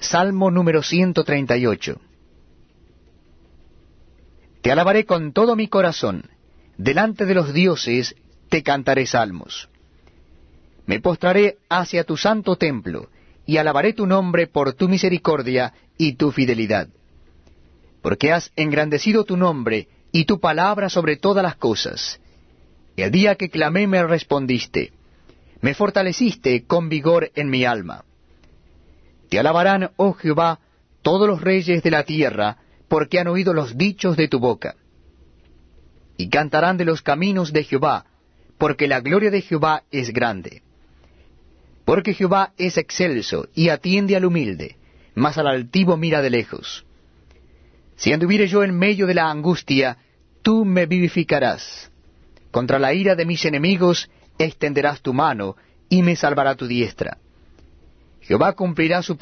Salmo número 138. Te alabaré con todo mi corazón, delante de los dioses te cantaré salmos. Me postraré hacia tu santo templo, y alabaré tu nombre por tu misericordia y tu fidelidad. Porque has engrandecido tu nombre y tu palabra sobre todas las cosas. El día que clamé me respondiste, me fortaleciste con vigor en mi alma. Te alabarán, oh Jehová, todos los reyes de la tierra, porque han oído los dichos de tu boca. Y cantarán de los caminos de Jehová, porque la gloria de Jehová es grande. Porque Jehová es excelso y atiende al humilde, mas al altivo mira de lejos. Si anduviere yo en medio de la angustia, tú me vivificarás. Contra la ira de mis enemigos extenderás tu mano, y me salvará tu diestra. Jehová cumplirá su